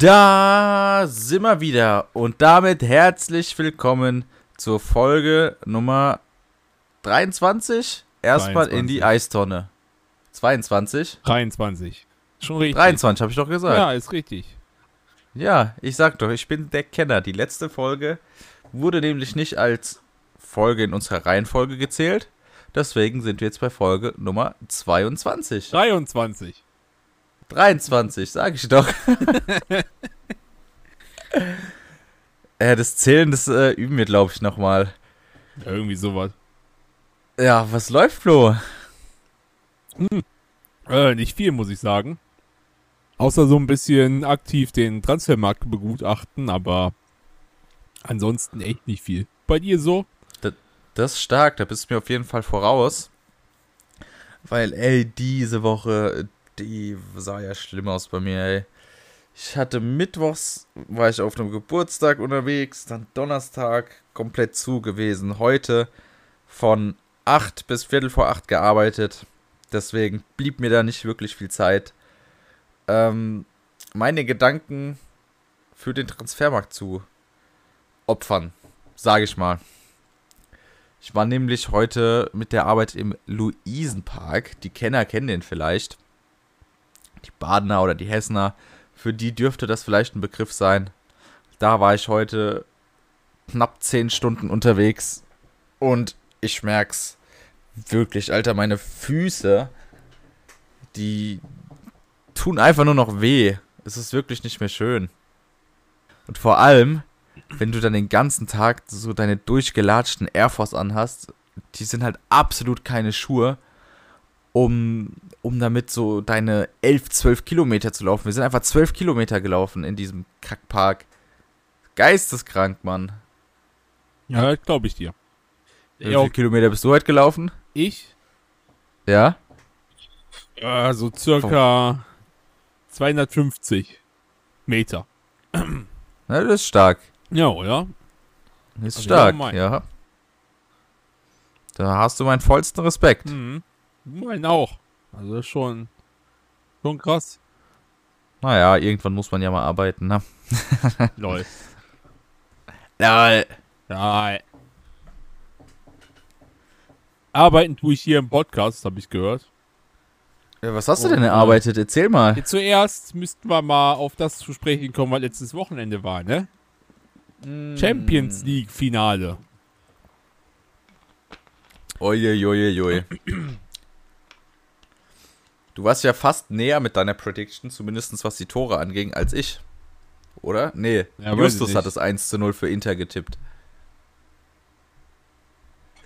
Da sind wir wieder und damit herzlich willkommen zur Folge Nummer 23. Erstmal in die 23. Eistonne. 22? 23. Schon richtig. 23 habe ich doch gesagt. Ja, ist richtig. Ja, ich sag doch, ich bin der Kenner. Die letzte Folge wurde nämlich nicht als Folge in unserer Reihenfolge gezählt. Deswegen sind wir jetzt bei Folge Nummer 22. 23. 23, sag ich doch. äh, das Zählen, das äh, üben wir, glaube ich, nochmal. Ja, irgendwie sowas. Ja, was läuft, Flo? Äh, nicht viel, muss ich sagen. Außer so ein bisschen aktiv den Transfermarkt begutachten, aber ansonsten echt nicht viel. Bei dir so? Das ist stark, da bist du mir auf jeden Fall voraus. Weil, ey, diese Woche, die sah ja schlimm aus bei mir, ey. Ich hatte mittwochs, war ich auf einem Geburtstag unterwegs, dann Donnerstag komplett zu gewesen. Heute von 8 bis Viertel vor 8 gearbeitet. Deswegen blieb mir da nicht wirklich viel Zeit. Ähm, meine Gedanken für den Transfermarkt zu opfern, sage ich mal. Ich war nämlich heute mit der Arbeit im Luisenpark. Die Kenner kennen den vielleicht. Die Badener oder die Hessener. Für die dürfte das vielleicht ein Begriff sein. Da war ich heute knapp 10 Stunden unterwegs. Und ich merk's wirklich, Alter, meine Füße, die tun einfach nur noch weh. Es ist wirklich nicht mehr schön. Und vor allem, wenn du dann den ganzen Tag so deine durchgelatschten Air Force anhast, die sind halt absolut keine Schuhe, um, um damit so deine 11, 12 Kilometer zu laufen. Wir sind einfach 12 Kilometer gelaufen in diesem Kackpark. Geisteskrank, Mann. Ja, glaube ich dir. Wie Ja, viele Kilometer bist du heute gelaufen? ich? Ja? Äh, so circa 250 Meter. Na, das ist stark. Ja, oder? Das ist Also stark, ja, ja. Da hast du meinen vollsten Respekt. Mhm. Mein auch. Also das ist schon, schon krass. Naja, irgendwann muss man ja mal arbeiten, ne? Lol. Ja, Ja. Arbeiten tue ich hier im Podcast, habe ich gehört. was hast du denn äh, erarbeitet? Erzähl mal. Zuerst müssten wir mal auf das zu sprechen kommen, was letztes Wochenende war, ne? Champions League Finale. Uiuiuiui. Du warst ja fast näher mit deiner Prediction, zumindest was die Tore anging, als ich. Oder? Nee, Ja, ich Justus hat es 1 zu 0 für Inter getippt.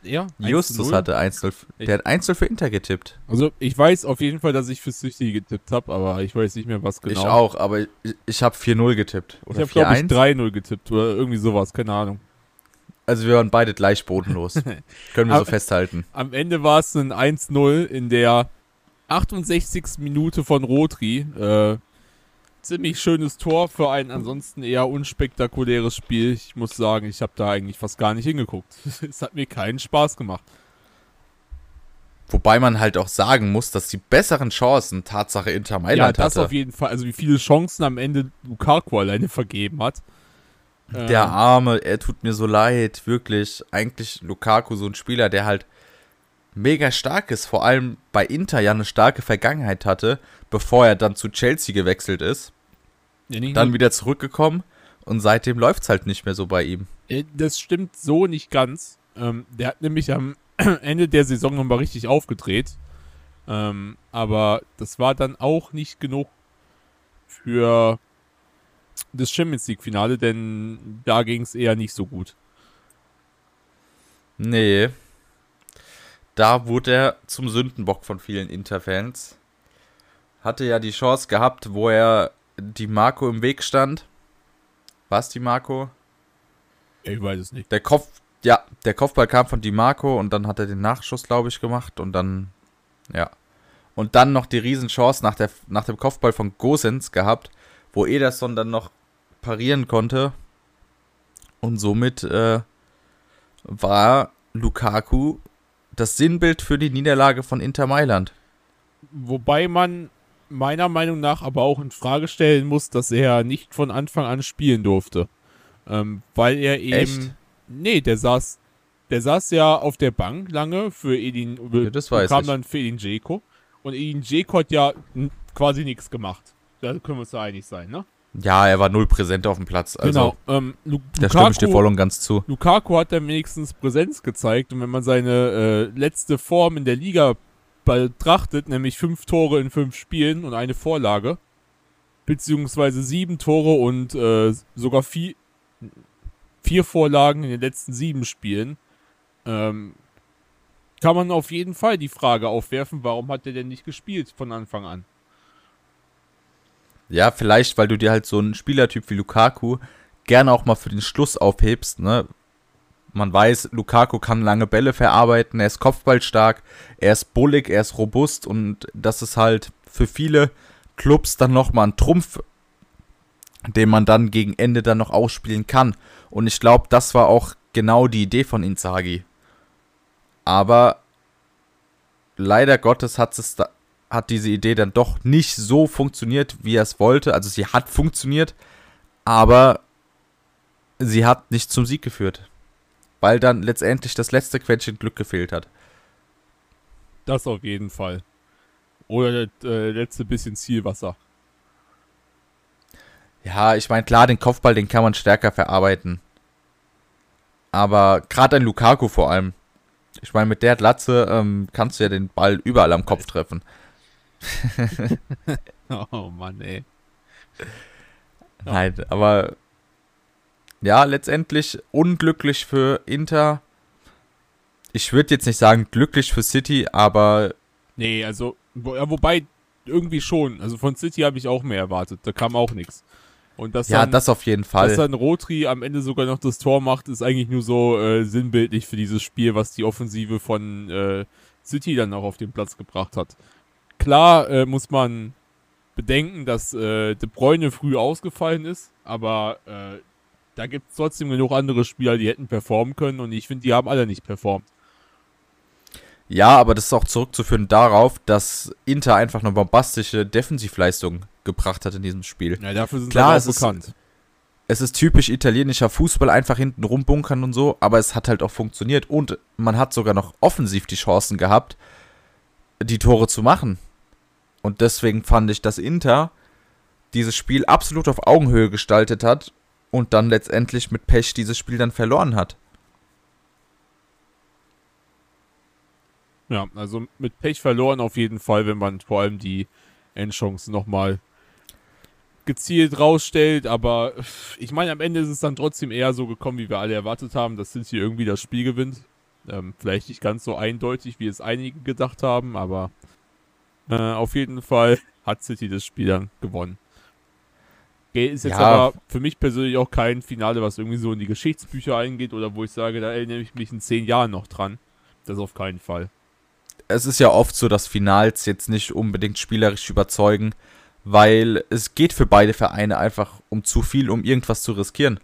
Ja, Justus 1-0. hatte 1 0. Ich- Der hat 1 0 für Inter getippt. Also ich weiß auf jeden Fall, dass ich für Süchtige getippt habe, aber ich weiß nicht mehr, was genau. Ich auch, aber ich, ich habe 4-0 getippt. Ich Oder habe, glaube ich, 4-1. 3-0 getippt oder irgendwie sowas, keine Ahnung. Also wir waren beide gleich bodenlos. Können wir so festhalten. Am Ende war es ein 1-0 in der 68. Minute von Rotri. Äh, ziemlich schönes Tor für ein ansonsten eher unspektakuläres Spiel. Ich muss sagen, ich habe da eigentlich fast gar nicht hingeguckt. es hat mir keinen Spaß gemacht. Wobei man halt auch sagen muss, dass die besseren Chancen Tatsache Inter ja, Mailand das hatte. auf jeden Fall. Also wie viele Chancen am Ende Lukaku alleine vergeben hat. Der Ähm, Arme, er tut mir so leid, wirklich. Eigentlich Lukaku so ein Spieler, der halt mega stark ist, vor allem bei Inter ja eine starke Vergangenheit hatte, bevor er dann zu Chelsea gewechselt ist, ja, dann wieder zurückgekommen und seitdem läuft's halt nicht mehr so bei ihm. Äh, Das stimmt so nicht ganz. Ähm, der hat nämlich am Ende der Saison nochmal richtig aufgedreht. Ähm, aber das war dann auch nicht genug für das Champions League-Finale, denn da ging es eher nicht so gut. Nee. Da wurde er zum Sündenbock von vielen Inter-Fans. Hatte ja die Chance gehabt, wo er die Marco im Weg stand. Was die Marco? Ich weiß es nicht. Der Kopf, ja, der Kopfball kam von Di Marco und dann hat er den Nachschuss, glaube ich, gemacht und dann, ja. Und dann noch die Riesenchance nach, der, nach dem Kopfball von Gosens gehabt, wo Ederson dann noch parieren konnte. Und somit äh, war Lukaku das Sinnbild für die Niederlage von Inter Mailand. Wobei man meiner Meinung nach aber auch in Frage stellen muss, dass er nicht von Anfang an spielen durfte. Ähm, weil er eben. Echt? Nee, der saß. Der saß ja auf der Bank lange für Edin. Ja, das weiß kam ich. dann für Edin Dzeko. Und Edin Dzeko hat ja quasi nichts gemacht. Da können wir uns da einig sein, ne? Ja, er war null präsent auf dem Platz. Also, genau. Ähm, Lu da stimme ich dir voll und ganz zu. Lukaku hat dann wenigstens Präsenz gezeigt und wenn man seine äh, letzte Form in der Liga betrachtet, nämlich fünf Tore in fünf Spielen und eine Vorlage, beziehungsweise sieben Tore und äh, sogar vier, vier Vorlagen in den letzten sieben Spielen, ähm, kann man auf jeden Fall die Frage aufwerfen, warum hat er denn nicht gespielt von Anfang an? Ja, vielleicht, weil du dir halt so einen Spielertyp wie Lukaku gerne auch mal für den Schluss aufhebst, ne? Man weiß, Lukaku kann lange Bälle verarbeiten, er ist kopfballstark, er ist bullig, er ist robust und das ist halt für viele Clubs dann nochmal ein Trumpf, den man dann gegen Ende dann noch ausspielen kann. Und ich glaube, das war auch genau die Idee von Inzaghi. Aber leider Gottes hat es da, hat diese Idee dann doch nicht so funktioniert, wie er es wollte. Also sie hat funktioniert, aber sie hat nicht zum Sieg geführt. Weil dann letztendlich das letzte Quäntchen Glück gefehlt hat. Das auf jeden Fall. Oder das äh, letzte bisschen Zielwasser. Ja, ich meine, klar, den Kopfball, den kann man stärker verarbeiten. Aber gerade ein Lukaku vor allem. Ich meine, mit der Glatze ähm, kannst du ja den Ball überall am Kopf treffen. Oh Mann, ey. Nein, aber ja, letztendlich unglücklich für Inter. Ich würde jetzt nicht sagen glücklich für City, aber Nee, also, wo, ja, wobei, irgendwie schon. Also von City habe ich auch mehr erwartet. Da kam auch nichts. Und dass ja, dann, das auf jeden dass Fall. dann Rotri am Ende sogar noch das Tor macht, ist eigentlich nur so äh, sinnbildlich für dieses Spiel, was die Offensive von äh, City dann auch auf den Platz gebracht hat. Klar äh, muss man bedenken, dass äh, De Bruyne früh ausgefallen ist, aber äh, da gibt es trotzdem genug andere Spieler, die hätten performen können und ich finde, die haben alle nicht performt. Ja, aber das ist auch zurückzuführen darauf, dass Inter einfach eine bombastische Defensivleistung gebracht hat in diesem Spiel. Ja, dafür sind Klar, sie es auch ist- bekannt. Es ist typisch italienischer Fußball, einfach hinten rumbunkern und so, aber es hat halt auch funktioniert und man hat sogar noch offensiv die Chancen gehabt, die Tore zu machen. Und deswegen fand ich, dass Inter dieses Spiel absolut auf Augenhöhe gestaltet hat und dann letztendlich mit Pech dieses Spiel dann verloren hat. Ja, also mit Pech verloren auf jeden Fall, wenn man vor allem die Endchancen nochmal gezielt rausstellt. Aber ich meine, am Ende ist es dann trotzdem eher so gekommen, wie wir alle erwartet haben, dass City irgendwie das Spiel gewinnt. Ähm, vielleicht nicht ganz so eindeutig, wie es einige gedacht haben, aber äh, auf jeden Fall hat City das Spiel dann gewonnen. Okay, Ist jetzt Ja. aber für mich persönlich auch kein Finale, was irgendwie so in die Geschichtsbücher eingeht oder wo ich sage, da erinnere ich mich in zehn Jahren noch dran. Das auf keinen Fall. es ist ja oft so, dass Finals jetzt nicht unbedingt spielerisch überzeugen, weil es geht für beide Vereine einfach um zu viel, um irgendwas zu riskieren.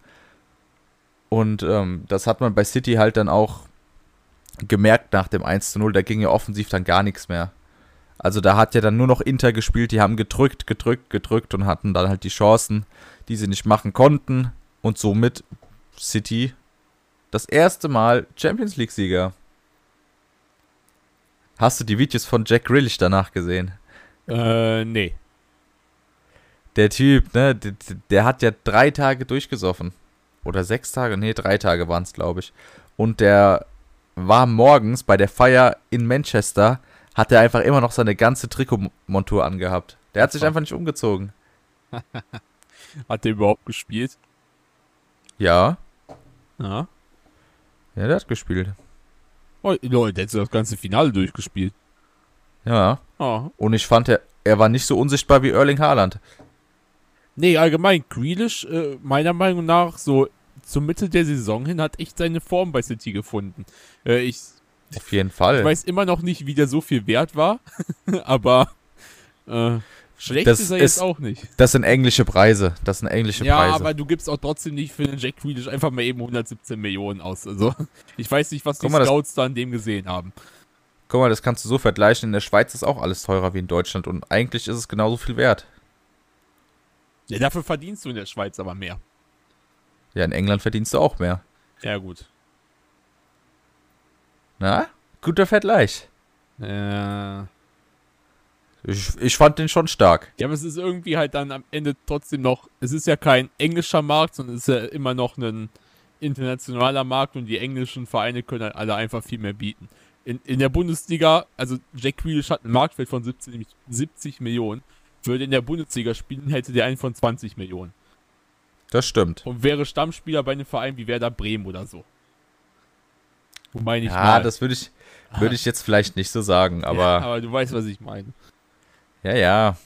Und ähm, das hat man bei City halt dann auch gemerkt nach dem 1 zu 0, da ging ja offensiv dann gar nichts mehr. Also da hat ja dann nur noch Inter gespielt, die haben gedrückt, gedrückt, gedrückt und hatten dann halt die Chancen, die sie nicht machen konnten. Und somit City das erste Mal Champions League-Sieger. Hast du die Videos von Jack Grealish danach gesehen? Äh, nee. Der Typ, ne, der, der hat ja drei Tage durchgesoffen. Oder sechs Tage? Nee, drei Tage waren es, glaube ich. Und der war morgens bei der Feier in Manchester, hat er einfach immer noch seine ganze Trikotmontur angehabt. Der hat sich Ach. einfach nicht umgezogen. Hat der überhaupt gespielt? Ja, Ja. ja, der hat gespielt. Oh, Leute, der hat so das ganze Finale durchgespielt. Ja, Ah. und ich fand, er, er war nicht so unsichtbar wie Erling Haaland. Nee, allgemein, Grealish, äh, meiner Meinung nach, so zur Mitte der Saison hin, hat echt seine Form bei City gefunden. Äh, ich, Auf jeden Fall. ich weiß immer noch nicht, wie der so viel wert war, aber äh, schlecht Das ist er ist- jetzt auch nicht. Das sind englische Preise. Das sind englische Ja, Preise. aber du gibst auch trotzdem nicht für den Jack Grealish einfach mal eben 117 Millionen aus. Also, ich weiß nicht, was die mal, das- Scouts da an dem gesehen haben. Guck mal, das kannst du so vergleichen. In der Schweiz ist auch alles teurer wie in Deutschland und eigentlich ist es genauso viel wert. Ja, dafür verdienst du in der Schweiz aber mehr. Ja, in England verdienst du auch mehr. Ja, gut. Na, guter Vergleich. Äh, Ich, ich fand den schon stark. ja, aber es ist irgendwie halt dann am Ende trotzdem noch, es ist ja kein englischer Markt, sondern es ist ja immer noch ein internationaler Markt und die englischen Vereine können halt alle einfach viel mehr bieten. In, in der Bundesliga, also Jack Grealish hat einen Marktwert von 70, 70 Millionen. Würde in der Bundesliga spielen, hätte der einen von 20 Millionen. Das stimmt. Und wäre Stammspieler bei einem Verein wie Werder Bremen oder so. Wobei nicht Ja, mal. das würde ich, würde ich jetzt vielleicht nicht so sagen, ja, aber aber du weißt, was ich meine. ja, ja.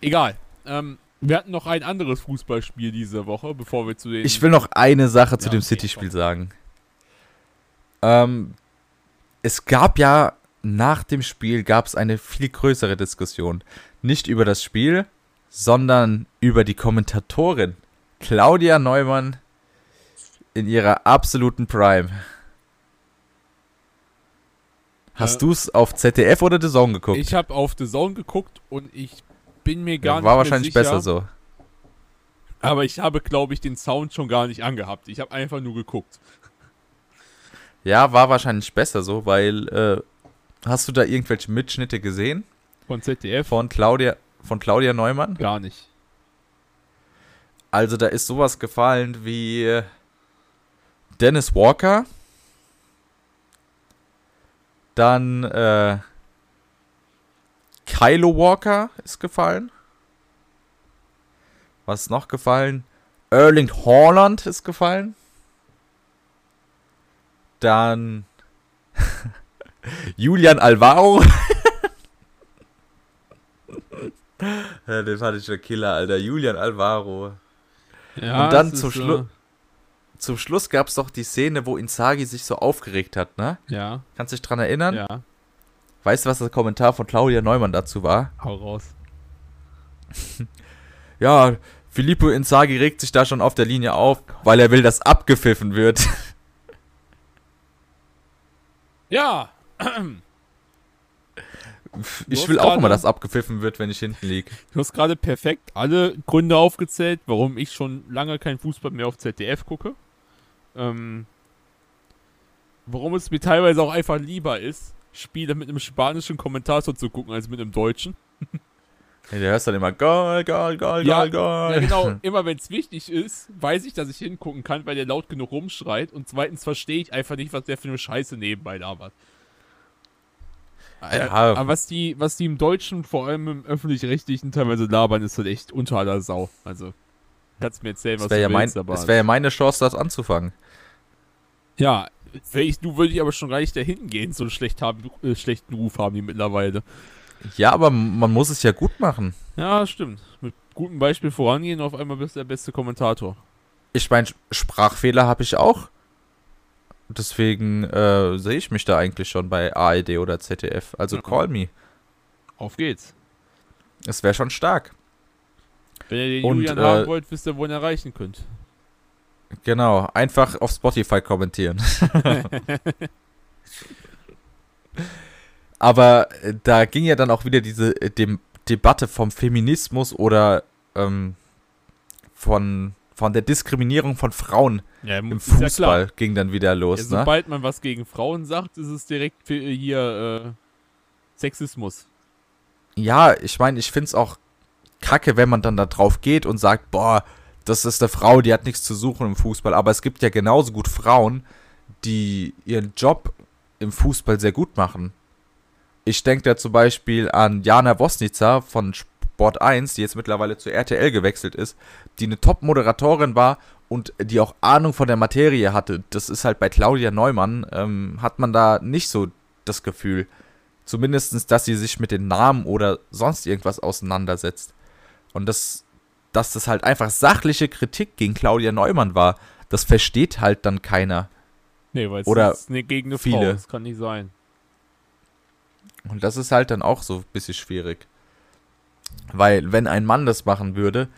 Egal. Ähm, wir hatten noch ein anderes Fußballspiel diese Woche, bevor wir zu den. Ich will noch eine Sache zu Ja, dem okay, City-Spiel sagen. Ähm, es gab ja nach dem Spiel gab es eine viel größere Diskussion. Nicht über das Spiel, sondern über die Kommentatorin. Claudia Neumann in ihrer absoluten Prime. Hast Äh, du's auf ZDF oder The Zone geguckt? Ich habe auf The Zone geguckt und ich bin mir gar Ja, nicht war wahrscheinlich sicher, besser so. Aber ich habe, glaube ich, den Sound schon gar nicht angehabt. Ich habe einfach nur geguckt. Ja, war wahrscheinlich besser so, weil äh, hast du da irgendwelche Mitschnitte gesehen Von ZDF von Claudia von Claudia Neumann? gar nicht. Also da ist sowas gefallen wie äh, Dennis Walker, dann äh, Kylo Walker ist gefallen. Was ist noch gefallen? Erling Haaland ist gefallen. Dann Julian Alvaro. ja, den fand ich schon Killer, Alter. Julian Alvaro. Ja, Und dann zum ist, Schlu- Zum Schluss gab es doch die Szene, wo Inzaghi sich so aufgeregt hat, ne? Ja, Kannst du dich dran erinnern? ja. Weißt du, was der Kommentar von Claudia Neumann dazu war? Hau raus. Ja, Filippo Inzaghi regt sich da schon auf der Linie auf, weil er will, dass abgepfiffen wird. Ja, Ich will auch immer, dass abgepfiffen wird, wenn ich hinten lieg. du hast gerade perfekt alle Gründe aufgezählt, warum ich schon lange kein Fußball mehr auf ZDF gucke. Ähm, warum es mir teilweise auch einfach lieber ist, Spiele mit einem spanischen Kommentator zu gucken, als mit einem deutschen. Ja, du hörst dann immer Goal, Goal, Goal, Ja, Goal, Goal. Ja, genau. Immer wenn es wichtig ist, weiß ich, dass ich hingucken kann, weil der laut genug rumschreit. Und zweitens verstehe ich einfach nicht, was der für eine Scheiße nebenbei labert. Äh, Ja. Aber was die, was die im Deutschen, vor allem im Öffentlich-Rechtlichen teilweise labern, ist halt echt unter aller Sau. Also, kannst mir erzählen, was Das wäre ja, du mein, willst, aber... das wär ja meine Chance, das anzufangen. ja, ich, du würde ich aber schon gar nicht dahin gehen, so einen schlecht haben, äh, schlechten Ruf haben die mittlerweile. Ja, aber man muss es ja gut machen. Ja, stimmt. Mit gutem Beispiel vorangehen, auf einmal bist du der beste Kommentator. Ich meine, Sprachfehler habe ich auch. Deswegen äh, sehe ich mich da eigentlich schon bei ARD oder ZDF. Also Mhm. call me. Auf geht's. Es wäre schon stark. Wenn ihr den Und, Julian äh, haben wollt, wisst ihr, wo ihr ihn erreichen könnt. Genau, einfach auf Spotify kommentieren. Aber äh, da ging ja dann auch wieder diese äh, dem Debatte vom Feminismus oder ähm, von, von der Diskriminierung von Frauen Ja, im ist ja. Fußball ging dann wieder Ja, los. ne? sobald man was gegen Frauen sagt, ist es direkt für hier äh, Sexismus. Ja, ich meine, ich finde es auch kacke, wenn man dann da drauf geht und sagt, boah, das ist eine Frau, die hat nichts zu suchen im Fußball. Aber es gibt ja genauso gut Frauen, die ihren Job im Fußball sehr gut machen. Ich denke da zum Beispiel an Jana Wosnica von Sport 1, die jetzt mittlerweile zu RTL gewechselt ist, die eine Top-Moderatorin war und die auch Ahnung von der Materie hatte. Das ist halt bei Claudia Neumann, ähm, hat man da nicht so das Gefühl. Zumindestens, dass sie sich mit den Namen oder sonst irgendwas auseinandersetzt. Und das, dass das halt einfach sachliche Kritik gegen Claudia Neumann war, das versteht halt dann keiner. Nee, weil es Oder ist gegen eine Frau. viele. Das kann nicht sein. Und das ist halt dann auch so ein bisschen schwierig. Weil, wenn ein Mann das machen würde,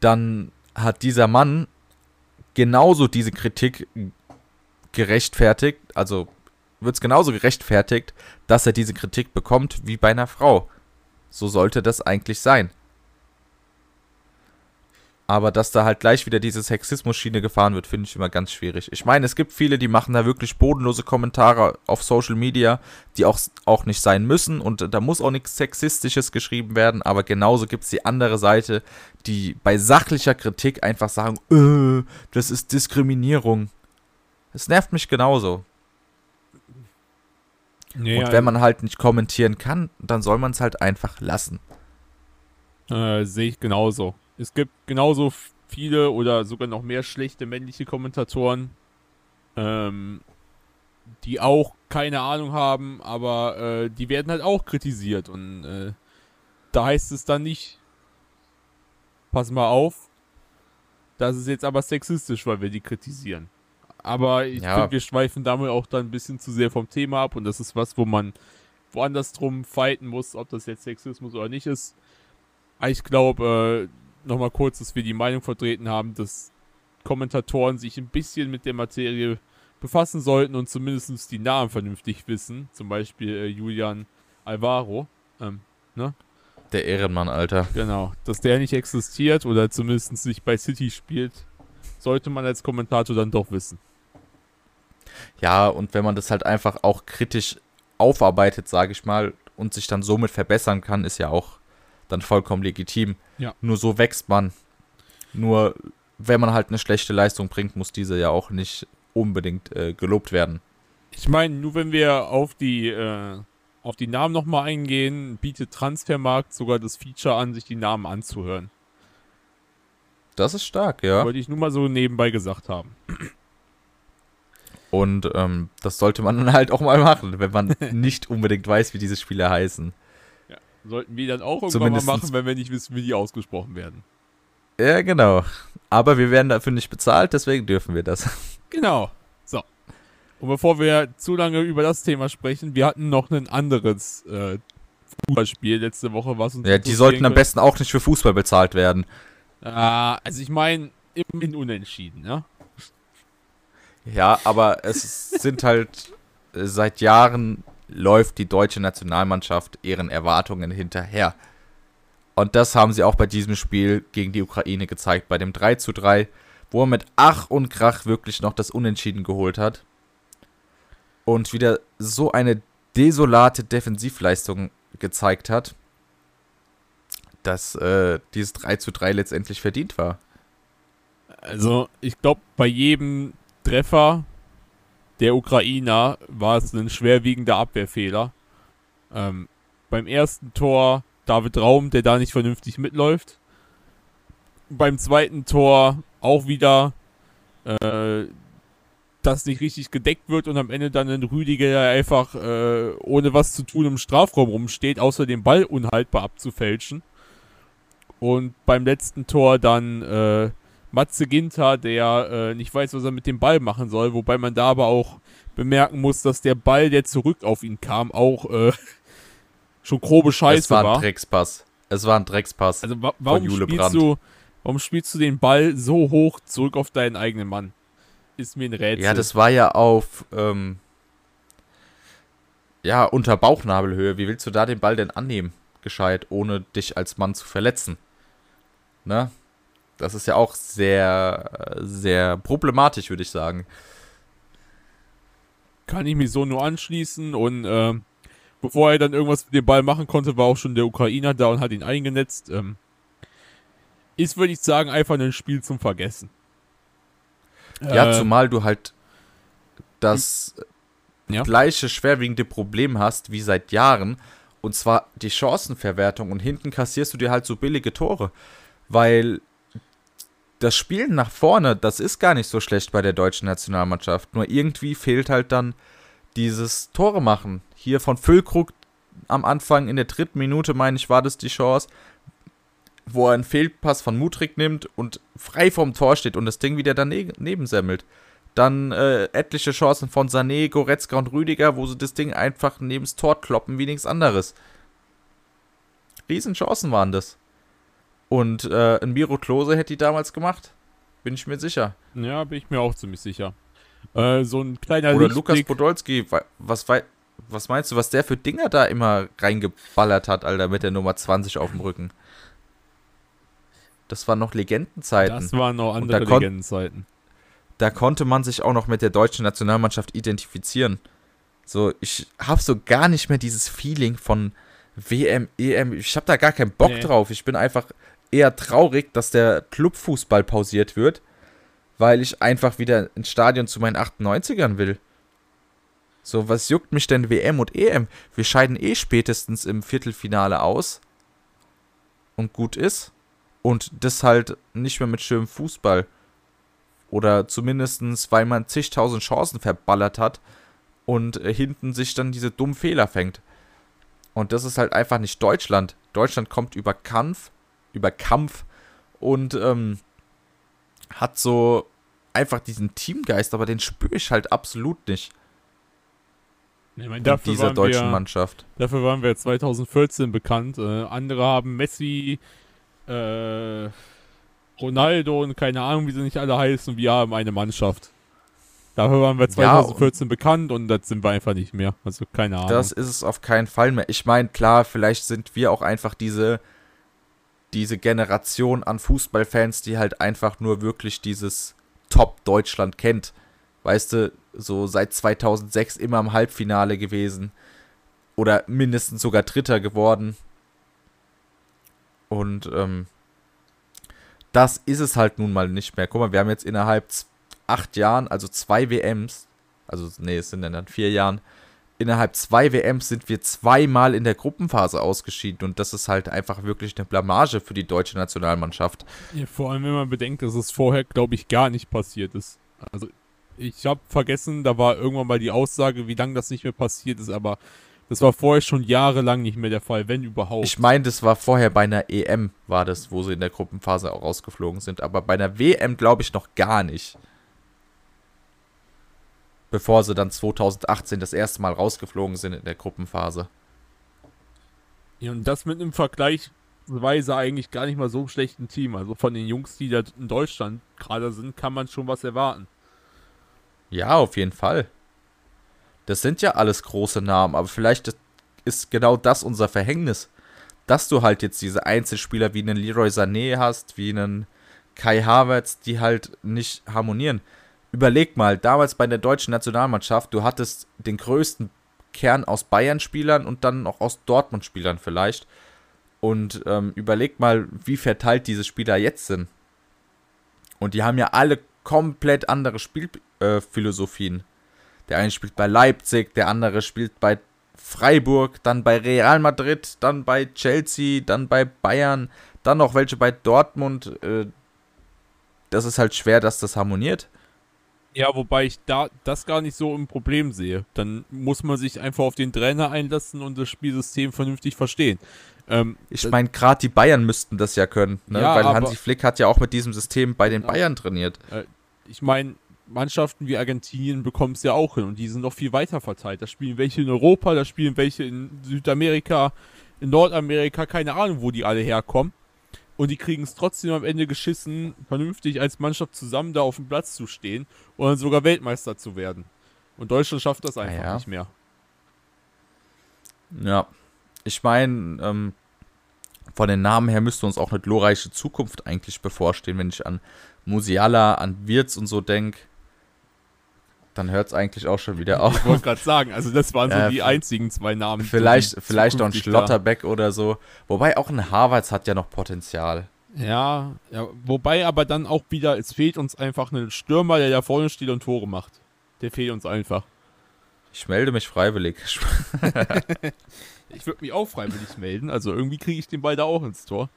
dann hat dieser Mann genauso diese Kritik gerechtfertigt, also wird es genauso gerechtfertigt, dass er diese Kritik bekommt wie bei einer Frau. So sollte das eigentlich sein. Aber dass da halt gleich wieder diese Sexismus-Schiene gefahren wird, finde ich immer ganz schwierig. Ich meine, es gibt viele, die machen da wirklich bodenlose Kommentare auf Social Media, die auch, auch nicht sein müssen. Und da muss auch nichts Sexistisches geschrieben werden. Aber genauso gibt es die andere Seite, die bei sachlicher Kritik einfach sagen, äh, das ist Diskriminierung. Es nervt mich genauso. Nee, und wenn man halt nicht kommentieren kann, dann soll man es halt einfach lassen. Äh, Sehe ich genauso. Es gibt genauso viele oder sogar noch mehr schlechte männliche Kommentatoren, ähm, die auch keine Ahnung haben, aber äh, die werden halt auch kritisiert. Und äh, da heißt es dann nicht, pass mal auf, das ist jetzt aber sexistisch, weil wir die kritisieren. Aber ich ja. finde, wir schweifen damit auch dann ein bisschen zu sehr vom Thema ab und das ist was, wo man woanders drum fighten muss, ob das jetzt Sexismus oder nicht ist. Ich glaube, äh, nochmal kurz, dass wir die Meinung vertreten haben, dass Kommentatoren sich ein bisschen mit der Materie befassen sollten und zumindest die Namen vernünftig wissen. Zum Beispiel äh, Julian Alvaro. Ähm, ne? Der Ehrenmann, Alter. Genau. Dass der nicht existiert oder zumindest nicht bei City spielt, sollte man als Kommentator dann doch wissen. Ja, und wenn man das halt einfach auch kritisch aufarbeitet, sage ich mal, und sich dann somit verbessern kann, ist ja auch dann vollkommen legitim. Ja. Nur so wächst man. Nur wenn man halt eine schlechte Leistung bringt, muss diese ja auch nicht unbedingt äh, gelobt werden. Ich meine, nur wenn wir auf die äh, auf die Namen nochmal eingehen, bietet Transfermarkt sogar das Feature an, sich die Namen anzuhören. Das ist stark, ja. Wollte ich nur mal so nebenbei gesagt haben. Und ähm, das sollte man dann halt auch mal machen, wenn man nicht unbedingt weiß, wie diese Spiele heißen. Sollten wir dann auch irgendwann mal machen, wenn wir nicht wissen, wie die ausgesprochen werden. Ja, genau. Aber wir werden dafür nicht bezahlt, deswegen dürfen wir das. Genau. So. Und bevor wir zu lange über das Thema sprechen, wir hatten noch ein anderes äh, Fußballspiel letzte Woche, was uns. Ja, die sollten am besten auch nicht für Fußball bezahlt werden. Äh, also ich meine, immerhin unentschieden, ja. Ja, aber es sind halt äh, seit Jahren läuft die deutsche Nationalmannschaft ihren Erwartungen hinterher. Und das haben sie auch bei diesem Spiel gegen die Ukraine gezeigt, bei dem 3 zu 3, wo er mit Ach und Krach wirklich noch das Unentschieden geholt hat. Und wieder so eine desolate Defensivleistung gezeigt hat, dass äh, dieses 3 zu 3 letztendlich verdient war. Also, ich glaube, bei jedem Treffer der Ukrainer war es ein schwerwiegender Abwehrfehler. Ähm, beim ersten Tor David Raum, der da nicht vernünftig mitläuft. Beim zweiten Tor auch wieder, äh, das nicht richtig gedeckt wird und am Ende dann ein Rüdiger, einfach äh, ohne was zu tun im Strafraum rumsteht, außer den Ball unhaltbar abzufälschen. Und beim letzten Tor dann äh, Matze Ginter, der äh, nicht weiß, was er mit dem Ball machen soll, wobei man da aber auch bemerken muss, dass der Ball, der zurück auf ihn kam, auch äh, schon grobe Scheiße war. Es war ein Dreckspass. Es war ein Dreckspass. Also wa warum spielst Brandt. du, warum spielst du den Ball so hoch zurück auf deinen eigenen Mann? Ist mir ein Rätsel. Ja, das war ja auf ähm, ja unter Bauchnabelhöhe. Wie willst du da den Ball denn annehmen, gescheit, ohne dich als Mann zu verletzen? Ne? Das ist ja auch sehr, sehr problematisch, würde ich sagen. Kann ich mich so nur anschließen und äh, bevor er dann irgendwas mit dem Ball machen konnte, war auch schon der Ukrainer da und hat ihn eingenetzt. Ähm, ist, würde ich sagen, einfach ein Spiel zum Vergessen. Ja, äh, zumal du halt das ja. gleiche schwerwiegende Problem hast wie seit Jahren. Und zwar die Chancenverwertung. Und hinten kassierst du dir halt so billige Tore. Weil das Spielen nach vorne, das ist gar nicht so schlecht bei der deutschen Nationalmannschaft. Nur irgendwie fehlt halt dann dieses Tore machen. Hier von Füllkrug am Anfang in der dritten Minute, meine ich, war das die Chance, wo er einen Fehlpass von Mutrik nimmt und frei vorm Tor steht und das Ding wieder daneben semmelt. Dann äh, etliche Chancen von Sané, Goretzka und Rüdiger, wo sie das Ding einfach neben das Tor kloppen wie nichts anderes. Riesenchancen waren das. Und äh, ein Miro Klose hätte die damals gemacht. Bin ich mir sicher. Ja, bin ich mir auch ziemlich sicher. Äh, so ein kleiner Oder Lukas Lichtblick. Podolski, wa- was, was meinst du, was der für Dinger da immer reingeballert hat, Alter, mit der Nummer 20 auf dem Rücken? Das waren noch Legendenzeiten. Das waren noch andere da Legendenzeiten. da konnte man sich auch noch mit der deutschen Nationalmannschaft identifizieren. So, ich habe so gar nicht mehr dieses Feeling von WM, EM. Ich habe da gar keinen Bock Nee. drauf. Ich bin einfach eher traurig, dass der Clubfußball pausiert wird, weil ich einfach wieder ins Stadion zu meinen 98ern will. So, was juckt mich denn WM und EM? Wir scheiden eh spätestens im Viertelfinale aus. Und gut ist. Und das halt nicht mehr mit schönem Fußball. Oder zumindestens, weil man zigtausend Chancen verballert hat und äh, hinten sich dann diese dummen Fehler fängt. Und das ist halt einfach nicht Deutschland. Deutschland kommt über Kampf, über Kampf und ähm, hat so einfach diesen Teamgeist, aber den spüre ich halt absolut nicht Ich meine, in dafür, dieser waren deutschen wir, Mannschaft. dafür waren wir 2014 bekannt. Äh, andere haben Messi, äh, Ronaldo und keine Ahnung, wie sie nicht alle heißen. Wir haben eine Mannschaft. Dafür waren wir Ja, 2014 bekannt und das sind wir einfach nicht mehr. Also keine Ahnung. Das ist es auf keinen Fall mehr. Ich meine, klar, vielleicht sind wir auch einfach diese, diese Generation an Fußballfans, die halt einfach nur wirklich dieses Top-Deutschland kennt. Weißt du, so seit 2006 immer im Halbfinale gewesen. Oder mindestens sogar Dritter geworden. Und ähm, das ist es halt nun mal nicht mehr. Guck mal, wir haben jetzt innerhalb acht Jahren, also zwei WMs, also nee, es sind dann vier Jahren, innerhalb zwei WMs sind wir zweimal in der Gruppenphase ausgeschieden und das ist halt einfach wirklich eine Blamage für die deutsche Nationalmannschaft. Ja, vor allem, wenn man bedenkt, dass es vorher, glaube ich, gar nicht passiert ist. Also, ich habe vergessen, da war irgendwann mal die Aussage, wie lange das nicht mehr passiert ist, aber das war vorher schon jahrelang nicht mehr der Fall, wenn überhaupt. Ich meine, das war vorher bei einer EM, war das, wo sie in der Gruppenphase auch rausgeflogen sind, aber bei einer WM glaube ich noch gar nicht. Bevor sie dann 2018 das erste Mal rausgeflogen sind in der Gruppenphase. ja, und das mit einem Vergleichsweise eigentlich gar nicht mal so schlechten Team. Also von den Jungs, die da in Deutschland gerade sind, kann man schon was erwarten. Ja, auf jeden Fall. Das sind ja alles große Namen, aber vielleicht ist genau das unser Verhängnis. Dass du halt jetzt diese Einzelspieler wie einen Leroy Sané hast, wie einen Kai Havertz, die halt nicht harmonieren. Überleg mal, damals bei der deutschen Nationalmannschaft, du hattest den größten Kern aus Bayern-Spielern und dann noch aus Dortmund-Spielern vielleicht. Und ähm, überleg mal, wie verteilt diese Spieler jetzt sind. Und die haben ja alle komplett andere Spielphilosophien. Der eine spielt bei Leipzig, der andere spielt bei Freiburg, dann bei Real Madrid, dann bei Chelsea, dann bei Bayern, dann noch welche bei Dortmund. Äh, das ist halt schwer, dass das harmoniert. Ja, wobei ich da das gar nicht so ein Problem sehe. Dann muss man sich einfach auf den Trainer einlassen und das Spielsystem vernünftig verstehen. Ähm, Ich meine, gerade die Bayern müssten das ja können, ne? Ja, weil Hansi Flick hat ja auch mit diesem System bei den Ja. Bayern trainiert. ich meine, Mannschaften wie Argentinien bekommen es ja auch hin und die sind noch viel weiter verteilt. Da spielen welche in Europa, da spielen welche in Südamerika, in Nordamerika, keine Ahnung, wo die alle herkommen. Und die kriegen es trotzdem am Ende geschissen, vernünftig als Mannschaft zusammen da auf dem Platz zu stehen und dann sogar Weltmeister zu werden. Und Deutschland schafft das einfach ja. nicht mehr. Ja, ich meine, ähm, von den Namen her müsste uns auch eine glorreiche Zukunft eigentlich bevorstehen, wenn ich an Musiala, an Wirtz und so denke. Dann hört es eigentlich auch schon wieder auf. Ich wollte gerade sagen, also das waren so die einzigen zwei Namen. die Vielleicht, vielleicht auch ein zukünftig da- Schlotterbeck oder so. Wobei auch ein Harvards hat ja noch Potenzial. Ja, ja, wobei aber dann auch wieder, es fehlt uns einfach ein Stürmer, der da vorne steht und Tore macht. Der fehlt uns einfach. Ich melde mich freiwillig. Ich würde mich auch freiwillig melden, also irgendwie kriege ich den Ball da auch ins Tor.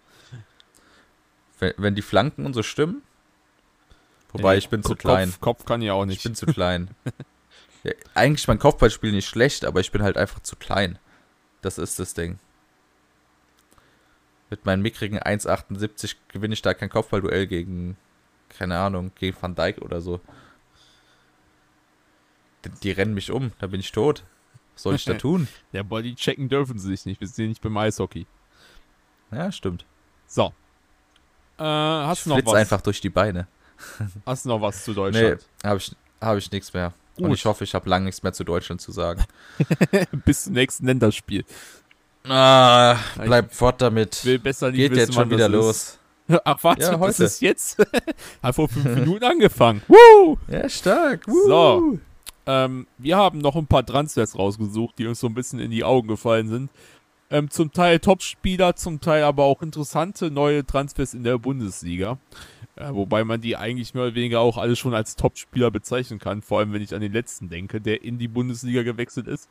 Wenn, wenn die Flanken und so stimmen. Wobei, Nee, ich bin zu klein. Kopf kann ja auch Ich nicht. bin zu klein. ja, eigentlich mein Kopfballspiel nicht schlecht, aber ich bin halt einfach zu klein. Das ist das Ding. Mit meinen mickrigen 1,78 gewinne ich da kein Kopfballduell gegen, keine Ahnung, gegen Van Dijk oder so. Die, die rennen mich um, da bin ich tot. Was soll ich da tun? Der Body checken dürfen sie sich nicht, wir sind nicht beim Eishockey. Ja, stimmt. So. Äh, hast Ich du noch was? einfach durch die Beine. Hast du noch was zu Nee, Deutschland? habe ich, habe ich nichts mehr. Gut. Und ich hoffe, ich habe lange nichts mehr zu Deutschland zu sagen. Bis zum nächsten Länderspiel. Ah, bleib fort damit. Will besser nicht Geht wissen, jetzt schon wieder los. Ach, warte, Ja, das heute. ist jetzt. Hat vor fünf Minuten angefangen. Woo! Ja, stark. So. Ähm, wir haben noch ein paar Transfers rausgesucht, die uns so ein bisschen in die Augen gefallen sind. Ähm, zum Teil Topspieler, zum Teil aber auch interessante neue Transfers in der Bundesliga. Äh, wobei man die eigentlich mehr oder weniger auch alle schon als Topspieler bezeichnen kann. Vor allem, wenn ich an den letzten denke, der in die Bundesliga gewechselt ist.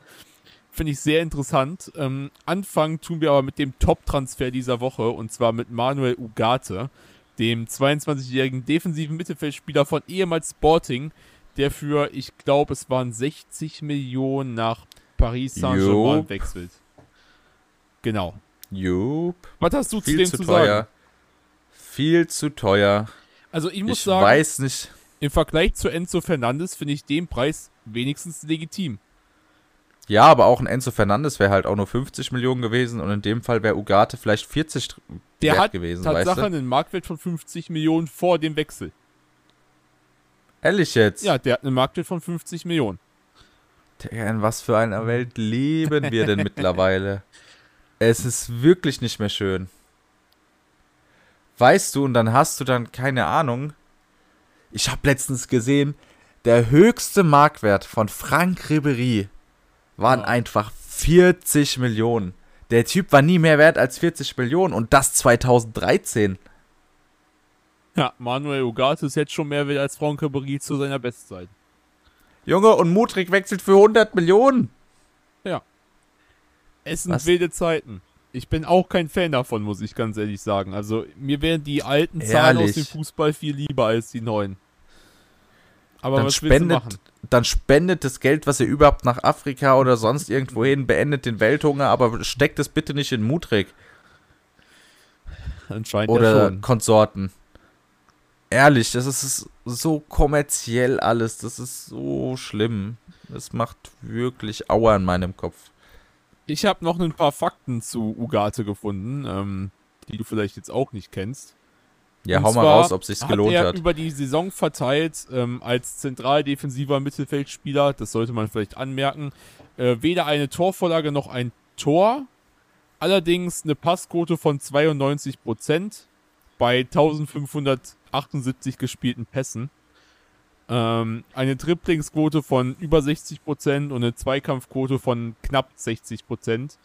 Finde ich sehr interessant. Ähm, anfangen tun wir aber mit dem Top-Transfer dieser Woche und zwar mit Manuel Ugarte, dem 22-jährigen defensiven Mittelfeldspieler von ehemals Sporting, der für, ich glaube, es waren 60 Millionen nach Paris Saint-Germain wechselt. Genau. Jupp. Was hast du zu Viel dem zu zu sagen? Viel zu teuer. Also ich muss Ich sagen, weiß nicht. im Vergleich zu Enzo Fernandes finde ich den Preis wenigstens legitim. Ja, aber auch ein Enzo Fernandes wäre halt auch nur 50 Millionen gewesen und in dem Fall wäre Ugarte vielleicht 40 dr- Der hat gewesen, Tatsache weißt du? einen Marktwert von 50 Millionen vor dem Wechsel. Ehrlich jetzt? Ja, der hat einen Marktwert von 50 Millionen. Digga, in was für einer Welt leben wir denn mittlerweile? Es ist wirklich nicht mehr schön. Weißt du, und dann hast du dann keine Ahnung. Ich habe letztens gesehen, der höchste Marktwert von Frank Ribery waren Ja. einfach 40 Millionen. Der Typ war nie mehr wert als 40 Millionen und das 2013. Ja, Manuel Ugarte ist jetzt schon mehr wert als Franck Ribéry zu seiner Bestzeit. Junge, und Mutrik wechselt für 100 Millionen. Es sind Was? wilde Zeiten. Ich bin auch kein Fan davon, muss ich ganz ehrlich sagen. Also, mir wären die alten Zahlen aus Ehrlich? dem Fußball viel lieber als die neuen. Aber Dann was willst du spendet, machen? dann spendet das Geld, was ihr überhaupt nach Afrika oder sonst irgendwo hin, beendet den Welthunger, aber steckt es bitte nicht in Mutrik Anscheinend ja oder schon. Konsorten. Ehrlich, das ist so kommerziell alles, das ist so schlimm. Das macht wirklich Aua in meinem Kopf. Ich habe noch ein paar Fakten zu Ugarte gefunden, ähm, die du vielleicht jetzt auch nicht kennst. Ja, Und hau mal raus, ob sich's gelohnt er hat. über die Saison verteilt ähm, als zentraldefensiver Mittelfeldspieler, das sollte man vielleicht anmerken, äh, weder eine Torvorlage noch ein Tor, allerdings eine Passquote von 92% bei 1578 gespielten Pässen. Ähm, eine Dribblingsquote von über 60% und eine Zweikampfquote von knapp 60%.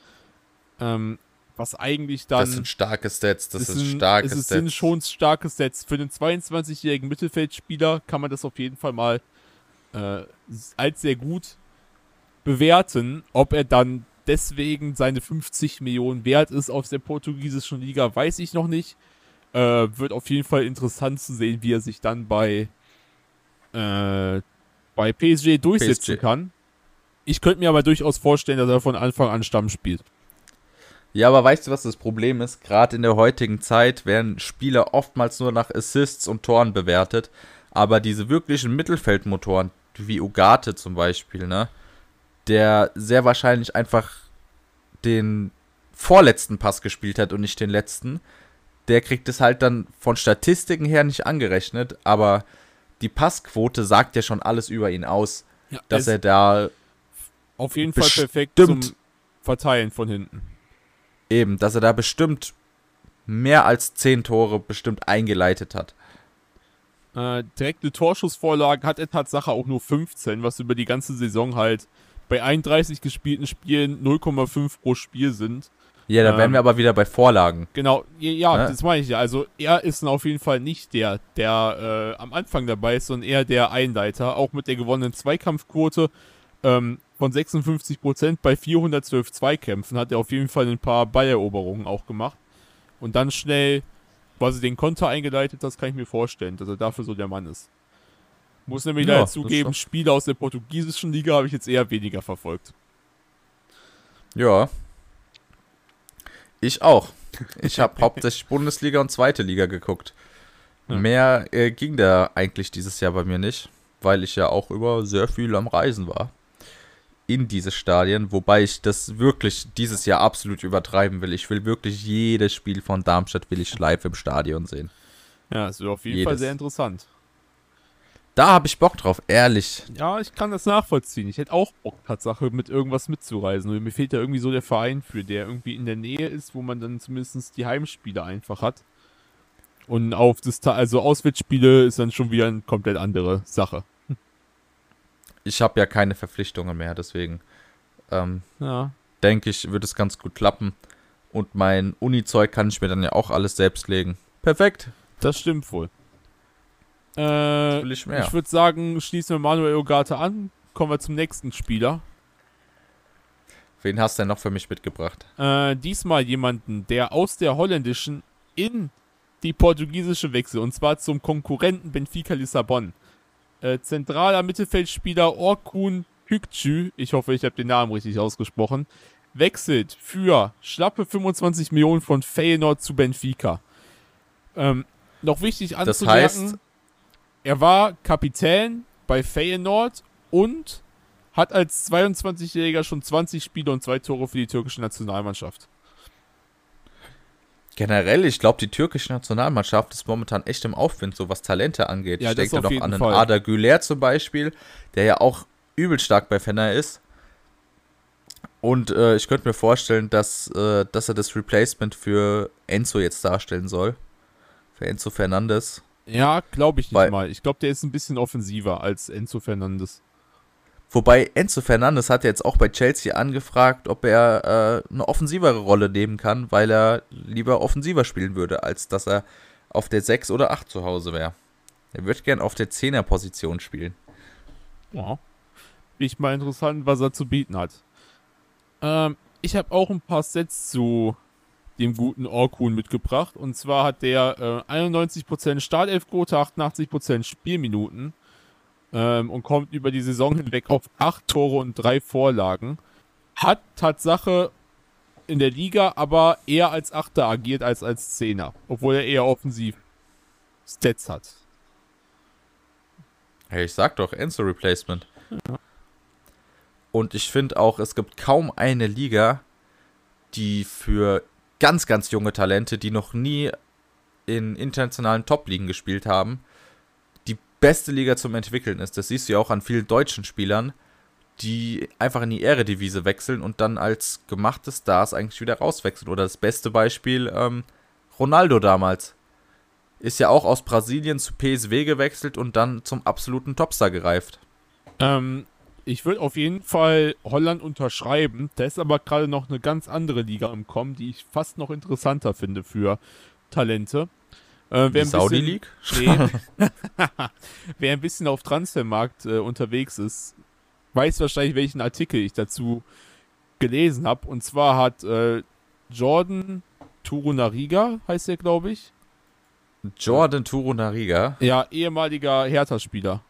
Ähm, was eigentlich dann Das sind starke Stats, das sind starke Stats. sind schon starke Sets. Für den 22-jährigen Mittelfeldspieler kann man das auf jeden Fall mal äh, als sehr gut bewerten. Ob er dann deswegen seine 50 Millionen wert ist aus der portugiesischen Liga, weiß ich noch nicht. Äh, wird auf jeden Fall interessant zu sehen, wie er sich dann bei, äh, bei PSG durchsetzen PSG. kann. Ich könnte mir aber durchaus vorstellen, dass er von Anfang an Stamm spielt. Ja, aber weißt du, was das Problem ist? Gerade in der heutigen Zeit werden Spieler oftmals nur nach Assists und Toren bewertet. Aber diese wirklichen Mittelfeldmotoren, wie Ugarte zum Beispiel, ne? Der sehr wahrscheinlich einfach den vorletzten Pass gespielt hat und nicht den letzten. Der kriegt es halt dann von Statistiken her nicht angerechnet, aber die Passquote sagt ja schon alles über ihn aus, Ja, dass er da Auf jeden Fall perfekt zum Verteilen von hinten. Eben, dass er da bestimmt mehr als 10 Tore bestimmt eingeleitet hat. Äh, direkte Torschussvorlagen hat er Tatsache auch nur 15, was über die ganze Saison halt bei 31 gespielten Spielen 0,5 pro Spiel sind. Ja, da Ähm. wären wir aber wieder bei Vorlagen. Genau, ja, ja Ja. das meine ich ja. Also er ist auf jeden Fall nicht der, der äh, am Anfang dabei ist, sondern eher der Einleiter. Auch mit der gewonnenen Zweikampfquote ähm, von 56% bei 412 Zweikämpfen hat er auf jeden Fall ein paar Balleroberungen auch gemacht. Und dann schnell quasi den Konter eingeleitet, das kann ich mir vorstellen, dass er dafür so der Mann ist. Muss nämlich Ja, zugeben, Spiele aus der portugiesischen Liga habe ich jetzt eher weniger verfolgt. Ja. Ich auch. Ich habe hauptsächlich Bundesliga und zweite Liga geguckt. Ja. Mehr äh, ging da eigentlich dieses Jahr bei mir nicht, weil ich ja auch über sehr viel am Reisen war. In diese Stadien, wobei ich das wirklich dieses Jahr absolut übertreiben will. Ich will wirklich jedes Spiel von Darmstadt will ich live im Stadion sehen. Ja, das wird auf jeden Fall Jedes. sehr interessant. Da habe ich Bock drauf, ehrlich. Ja, ich kann das nachvollziehen. Ich hätte auch Bock, Tatsache, mit irgendwas mitzureisen. Und mir fehlt ja irgendwie so der Verein für, der irgendwie in der Nähe ist, wo man dann zumindest die Heimspiele einfach hat. Und auf das, also Auswärtsspiele ist dann schon wieder eine komplett andere Sache. Ich habe ja keine Verpflichtungen mehr, deswegen ähm, ja. denke ich, wird es ganz gut klappen. Und mein Uni-Zeug kann ich mir dann ja auch alles selbst legen. Perfekt. Das stimmt wohl. Äh, will ich mehr. ich würde sagen, schließen wir Manuel Ogata an. Kommen wir zum nächsten Spieler. Wen hast du denn noch für mich mitgebracht? Äh, diesmal jemanden, der aus der holländischen in die portugiesische wechselt. Und zwar zum Konkurrenten Benfica Lissabon. Äh, zentraler Mittelfeldspieler Orkun Hükçü, ich hoffe, ich habe den Namen richtig ausgesprochen, wechselt für schlappe 25 Millionen von Feyenoord zu Benfica. Ähm, noch wichtig anzumerken, das heißt, er war Kapitän bei Feyenoord und hat als 22-Jähriger schon 20 Spiele und zwei Tore für die türkische Nationalmannschaft. Generell, ich glaube, die türkische Nationalmannschaft ist momentan echt im Aufwind, so was Talente angeht. Ja, ich denke doch an einen Fall. Ada Güler zum Beispiel, der ja auch übel stark bei Fenner ist. Und äh, ich könnte mir vorstellen, dass, äh, dass er das Replacement für Enzo jetzt darstellen soll. Für Enzo Fernandes. Ja, glaube ich nicht Weil, mal. Ich glaube, der ist ein bisschen offensiver als Enzo Fernandes. Wobei Enzo Fernandes hat jetzt auch bei Chelsea angefragt, ob er äh, eine offensivere Rolle nehmen kann, weil er lieber offensiver spielen würde, als dass er auf der 6 oder 8 zu Hause wäre. Er würde gern auf der 10er Position spielen. Ja. Ich mal interessant, was er zu bieten hat. Ähm, ich habe auch ein paar Sets zu dem guten Orkun mitgebracht. Und zwar hat der äh, 91% Startelfquote, 88% Spielminuten ähm, und kommt über die Saison hinweg auf 8 Tore und 3 Vorlagen. Hat Tatsache in der Liga aber eher als Achter agiert als als Zehner, obwohl er eher offensiv Stats hat. Hey, ich sag doch, Enzo Replacement. Ja. Und ich finde auch, es gibt kaum eine Liga, die für ganz, ganz junge Talente, die noch nie in internationalen Top-Ligen gespielt haben, die beste Liga zum Entwickeln ist. Das siehst du ja auch an vielen deutschen Spielern, die einfach in die Ehredivise wechseln und dann als gemachte Stars eigentlich wieder rauswechseln. Oder das beste Beispiel, ähm, Ronaldo damals. Ist ja auch aus Brasilien zu PSW gewechselt und dann zum absoluten Topstar gereift. Ähm, ich würde auf jeden Fall Holland unterschreiben. Da ist aber gerade noch eine ganz andere Liga im Kommen, die ich fast noch interessanter finde für Talente. Äh, die Saudi League? Nee, wer ein bisschen auf Transfermarkt äh, unterwegs ist, weiß wahrscheinlich, welchen Artikel ich dazu gelesen habe. Und zwar hat äh, Jordan Turunariga, heißt er, glaube ich. Jordan Turunariga? Ja, ehemaliger Hertha-Spieler.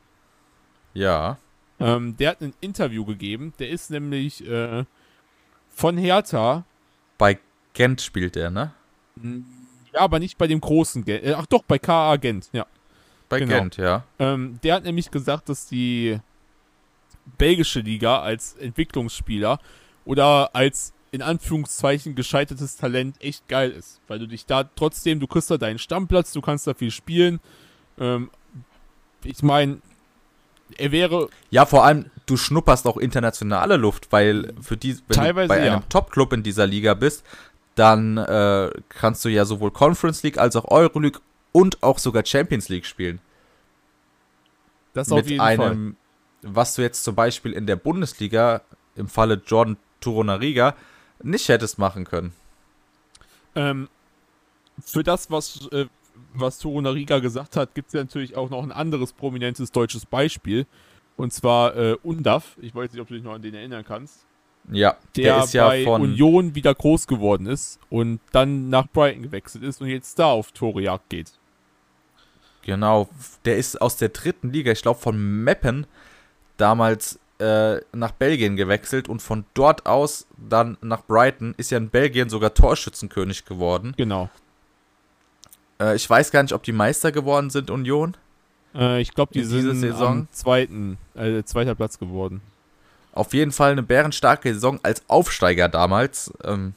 Ja. Ähm, der hat ein Interview gegeben. Der ist nämlich äh, von Hertha. Bei Gent spielt er, ne? Ja, aber nicht bei dem großen Gent. Äh, ach doch, bei KA Gent, ja. Bei genau. Gent, ja. Ähm, der hat nämlich gesagt, dass die belgische Liga als Entwicklungsspieler oder als in Anführungszeichen gescheitertes Talent echt geil ist. Weil du dich da trotzdem, du kriegst da deinen Stammplatz, du kannst da viel spielen. Ähm, ich meine, er wäre. Ja, vor allem, du schnupperst auch internationale Luft, weil für die, wenn Teilweise, du bei ja. einem Top-Club in dieser Liga bist, dann äh, kannst du ja sowohl Conference League als auch Euroleague und auch sogar Champions League spielen. Das auf Mit jeden einem, Fall. was du jetzt zum Beispiel in der Bundesliga im Falle Jordan Turonariga nicht hättest machen können. Ähm, für das, was äh, was Torunariga gesagt hat, gibt es ja natürlich auch noch ein anderes prominentes deutsches Beispiel. Und zwar äh, Undaf. Ich weiß nicht, ob du dich noch an den erinnern kannst. Ja, der, der ist ja bei von Union wieder groß geworden ist und dann nach Brighton gewechselt ist und jetzt da auf Torejagd geht. Genau, der ist aus der dritten Liga, ich glaube von Meppen, damals äh, nach Belgien gewechselt und von dort aus dann nach Brighton ist ja in Belgien sogar Torschützenkönig geworden. Genau. Äh, ich weiß gar nicht, ob die Meister geworden sind, Union. Äh, ich glaube, die sind Saison. zweiten, äh, zweiter Platz geworden. Auf jeden Fall eine bärenstarke Saison als Aufsteiger damals. Ähm,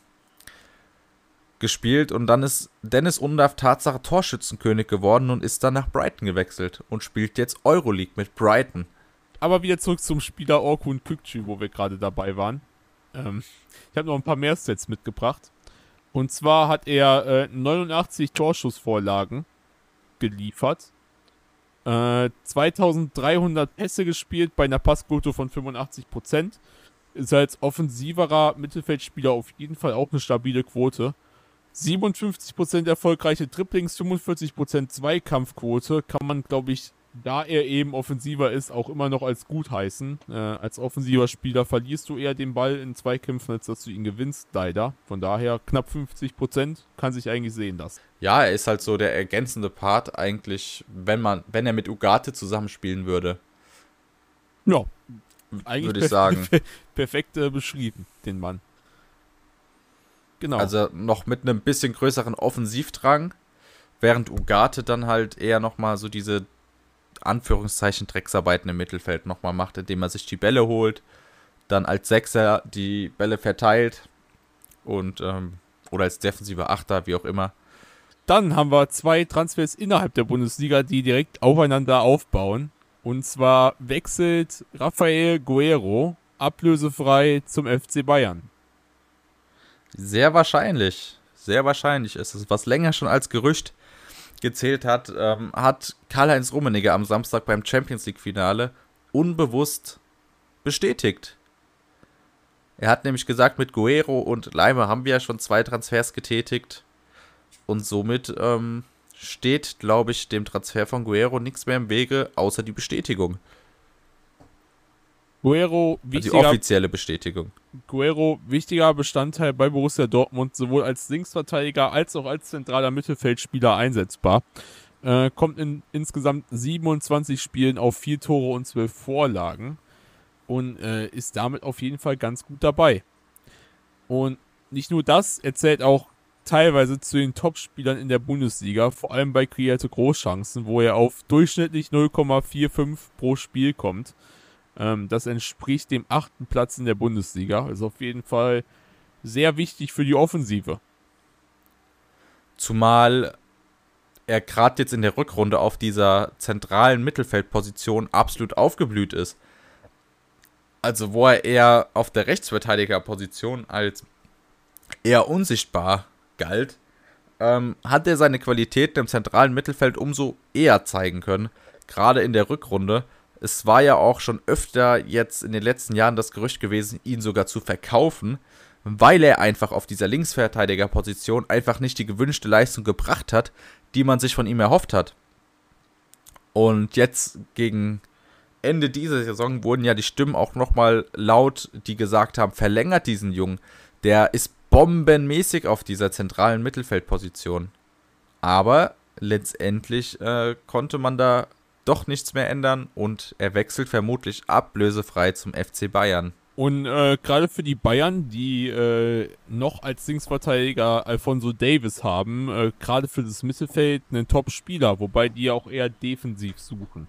gespielt und dann ist Dennis Undaff Tatsache Torschützenkönig geworden und ist dann nach Brighton gewechselt und spielt jetzt Euroleague mit Brighton. Aber wieder zurück zum Spieler Orkun Kükçü, wo wir gerade dabei waren. Ähm, ich habe noch ein paar mehr Sets mitgebracht. Und zwar hat er äh, 89 Torschussvorlagen geliefert. Äh, 2300 Pässe gespielt bei einer Passquote von 85%. Ist als offensiverer Mittelfeldspieler auf jeden Fall auch eine stabile Quote. 57% erfolgreiche Triplings, 45% Zweikampfquote kann man, glaube ich, da er eben offensiver ist, auch immer noch als gut heißen. Äh, als offensiver Spieler verlierst du eher den Ball in Zweikämpfen, als dass du ihn gewinnst, leider. Von daher knapp 50% kann sich eigentlich sehen lassen. Ja, er ist halt so der ergänzende Part eigentlich, wenn man, wenn er mit Ugarte zusammenspielen würde. Ja, eigentlich würde ich sagen. perfekt äh, beschrieben, den Mann. Genau. Also noch mit einem bisschen größeren Offensivdrang, während Ugarte dann halt eher nochmal so diese Anführungszeichen Drecksarbeiten im Mittelfeld nochmal macht, indem er sich die Bälle holt, dann als Sechser die Bälle verteilt und ähm, oder als defensiver Achter, wie auch immer. Dann haben wir zwei Transfers innerhalb der Bundesliga, die direkt aufeinander aufbauen. Und zwar wechselt Rafael Guerrero ablösefrei zum FC Bayern. Sehr wahrscheinlich. Sehr wahrscheinlich ist es. Was länger schon als Gerücht gezählt hat, ähm, hat Karl-Heinz Rummenigge am Samstag beim Champions League-Finale unbewusst bestätigt. Er hat nämlich gesagt, mit Guerrero und Leimer haben wir ja schon zwei Transfers getätigt. Und somit ähm, steht, glaube ich, dem Transfer von Guerrero nichts mehr im Wege, außer die Bestätigung. Guerrero, wichtiger, also die offizielle Bestätigung. Guerrero, wichtiger Bestandteil bei Borussia Dortmund, sowohl als Linksverteidiger als auch als zentraler Mittelfeldspieler einsetzbar. Äh, kommt in insgesamt 27 Spielen auf 4 Tore und 12 Vorlagen und äh, ist damit auf jeden Fall ganz gut dabei. Und nicht nur das, er zählt auch teilweise zu den Top-Spielern in der Bundesliga, vor allem bei kreierte Großchancen, wo er auf durchschnittlich 0,45 pro Spiel kommt. Ähm, das entspricht dem achten Platz in der Bundesliga. Also auf jeden Fall sehr wichtig für die Offensive. Zumal er gerade jetzt in der Rückrunde auf dieser zentralen Mittelfeldposition absolut aufgeblüht ist. Also wo er eher auf der Rechtsverteidigerposition als eher unsichtbar galt, ähm, hat er seine Qualitäten im zentralen Mittelfeld umso eher zeigen können. Gerade in der Rückrunde es war ja auch schon öfter jetzt in den letzten Jahren das Gerücht gewesen, ihn sogar zu verkaufen, weil er einfach auf dieser Linksverteidigerposition einfach nicht die gewünschte Leistung gebracht hat, die man sich von ihm erhofft hat. Und jetzt gegen Ende dieser Saison wurden ja die Stimmen auch nochmal laut, die gesagt haben, verlängert diesen Jungen. Der ist bombenmäßig auf dieser zentralen Mittelfeldposition. Aber letztendlich äh, konnte man da doch nichts mehr ändern und er wechselt vermutlich ablösefrei zum FC Bayern. Und äh, gerade für die Bayern, die äh, noch als Linksverteidiger Alfonso Davis haben, äh, gerade für das Mittelfeld einen Top-Spieler, wobei die auch eher defensiv suchen.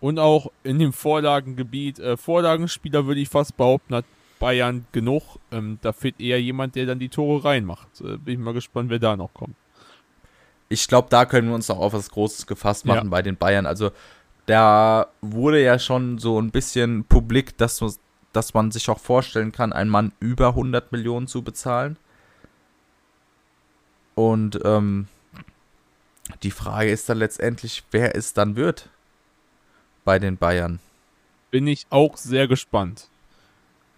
Und auch in dem Vorlagengebiet, äh, Vorlagenspieler würde ich fast behaupten, hat Bayern genug. Ähm, da fehlt eher jemand, der dann die Tore reinmacht. Äh, bin ich mal gespannt, wer da noch kommt ich glaube, da können wir uns auch auf was Großes gefasst machen ja. bei den Bayern. Also da wurde ja schon so ein bisschen publik, dass, dass man sich auch vorstellen kann, einen Mann über 100 Millionen zu bezahlen. Und ähm, die Frage ist dann letztendlich, wer es dann wird bei den Bayern. Bin ich auch sehr gespannt.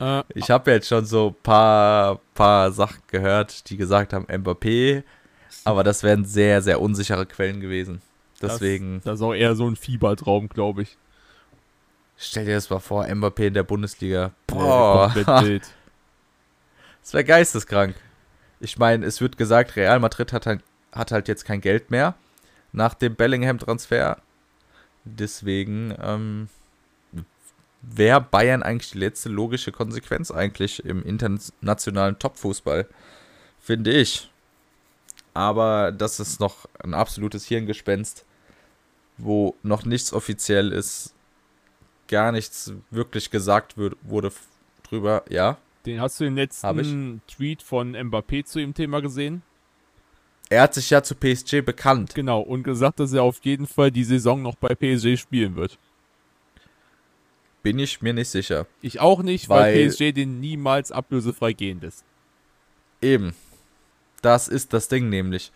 Äh, ich habe jetzt schon so ein paar, paar Sachen gehört, die gesagt haben, Mbappé aber das wären sehr, sehr unsichere Quellen gewesen. Deswegen. Das, das ist auch eher so ein Fiebertraum, glaube ich. Stell dir das mal vor, Mbappé in der Bundesliga. Boah. Ja, das wäre geisteskrank. Ich meine, es wird gesagt, Real Madrid hat halt, hat halt jetzt kein Geld mehr nach dem Bellingham-Transfer. Deswegen ähm, wäre Bayern eigentlich die letzte logische Konsequenz eigentlich im internationalen Topfußball. Finde ich aber das ist noch ein absolutes Hirngespenst, wo noch nichts offiziell ist, gar nichts wirklich gesagt wird, wurde drüber, ja. Den hast du den letzten Tweet von Mbappé zu dem Thema gesehen? Er hat sich ja zu PSG bekannt. Genau, und gesagt, dass er auf jeden Fall die Saison noch bei PSG spielen wird. Bin ich mir nicht sicher. Ich auch nicht, weil, Weil- PSG den niemals ablösefrei gehen lässt. Eben. Das ist das Ding nämlich.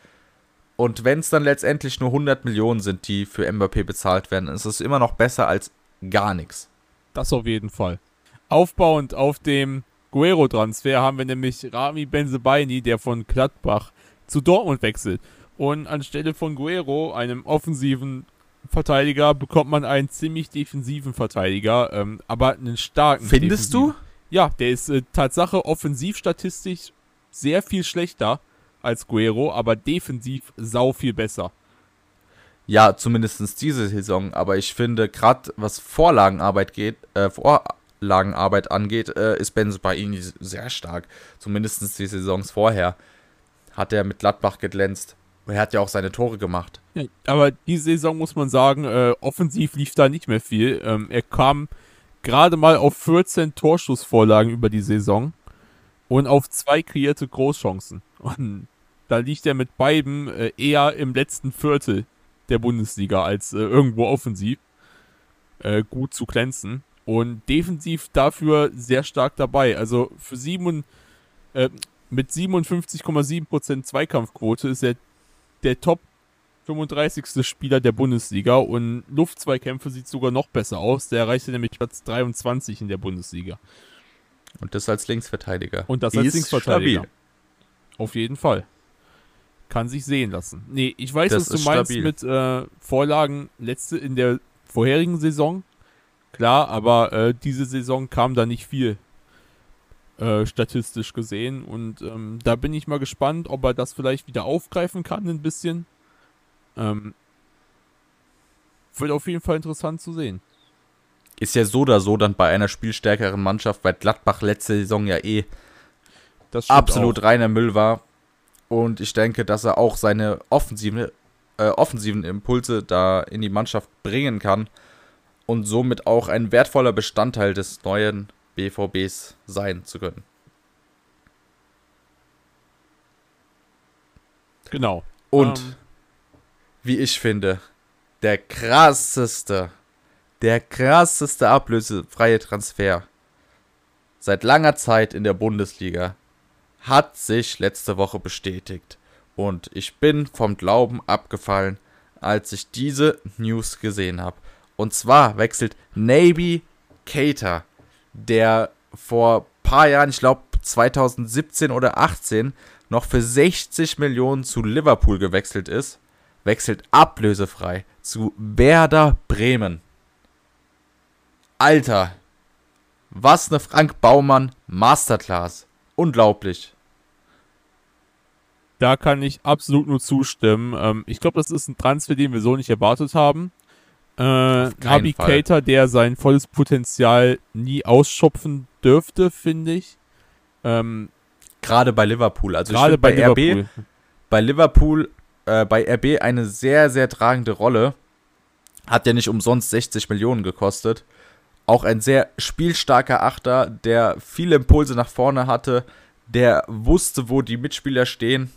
Und wenn es dann letztendlich nur 100 Millionen sind, die für Mbappé bezahlt werden, ist es immer noch besser als gar nichts. Das auf jeden Fall. Aufbauend auf dem Guerrero-Transfer haben wir nämlich Rami Benzebaini, der von Gladbach zu Dortmund wechselt. Und anstelle von Guerrero, einem offensiven Verteidiger, bekommt man einen ziemlich defensiven Verteidiger, ähm, aber einen starken. Findest defensiven. du? Ja, der ist äh, Tatsache offensivstatistisch sehr viel schlechter als Guerrero, aber defensiv sau viel besser. Ja, zumindest diese Saison. Aber ich finde, gerade was Vorlagenarbeit geht, äh, Vorlagenarbeit angeht, äh, ist Benz bei ihm sehr stark. Zumindest die Saisons vorher hat er mit Gladbach geglänzt. Er hat ja auch seine Tore gemacht. Ja, aber diese Saison muss man sagen, äh, offensiv lief da nicht mehr viel. Ähm, er kam gerade mal auf 14 Torschussvorlagen über die Saison und auf zwei kreierte Großchancen. Und da liegt er mit beiden äh, eher im letzten Viertel der Bundesliga als äh, irgendwo offensiv äh, gut zu glänzen. Und defensiv dafür sehr stark dabei. Also für sieben, äh, mit 57,7% Zweikampfquote ist er der Top 35. Spieler der Bundesliga und Luftzweikämpfe sieht sogar noch besser aus. Der erreichte nämlich Platz 23 in der Bundesliga. Und das als Linksverteidiger. Und das als Ist Linksverteidiger. stabil. Auf jeden Fall. Kann sich sehen lassen. Nee, ich weiß, Das was du meinst stabil. mit äh, Vorlagen letzte in der vorherigen Saison. Klar, aber äh, diese Saison kam da nicht viel äh, statistisch gesehen. Und ähm, da bin ich mal gespannt, ob er das vielleicht wieder aufgreifen kann, ein bisschen. Ähm, wird auf jeden Fall interessant zu sehen. Ist ja so oder so dann bei einer spielstärkeren Mannschaft, weil Gladbach letzte Saison ja eh absolut auch. reiner Müll war. Und ich denke, dass er auch seine offensive, äh, offensiven Impulse da in die Mannschaft bringen kann und somit auch ein wertvoller Bestandteil des neuen BVBs sein zu können. Genau. Und Ähm, wie ich finde, der krasseste, der krasseste ablösefreie Transfer seit langer Zeit in der Bundesliga hat sich letzte Woche bestätigt. Und ich bin vom Glauben abgefallen, als ich diese News gesehen habe. Und zwar wechselt Naby Keita, der vor paar Jahren, ich glaube 2017 oder 18, noch für 60 Millionen zu Liverpool gewechselt ist, wechselt ablösefrei zu Werder Bremen. Alter, was eine Frank Baumann Masterclass. Unglaublich. Da kann ich absolut nur zustimmen. Ähm, ich glaube, das ist ein Transfer, den wir so nicht erwartet haben. Äh, Nabi. Keita, der sein volles Potenzial nie ausschöpfen dürfte, finde ich. Ähm, Gerade bei Liverpool. Also Gerade bei, bei, RB, Liverpool. bei Liverpool, äh, bei RB eine sehr, sehr tragende Rolle. Hat ja nicht umsonst 60 Millionen gekostet. Auch ein sehr spielstarker Achter, der viele Impulse nach vorne hatte, der wusste, wo die Mitspieler stehen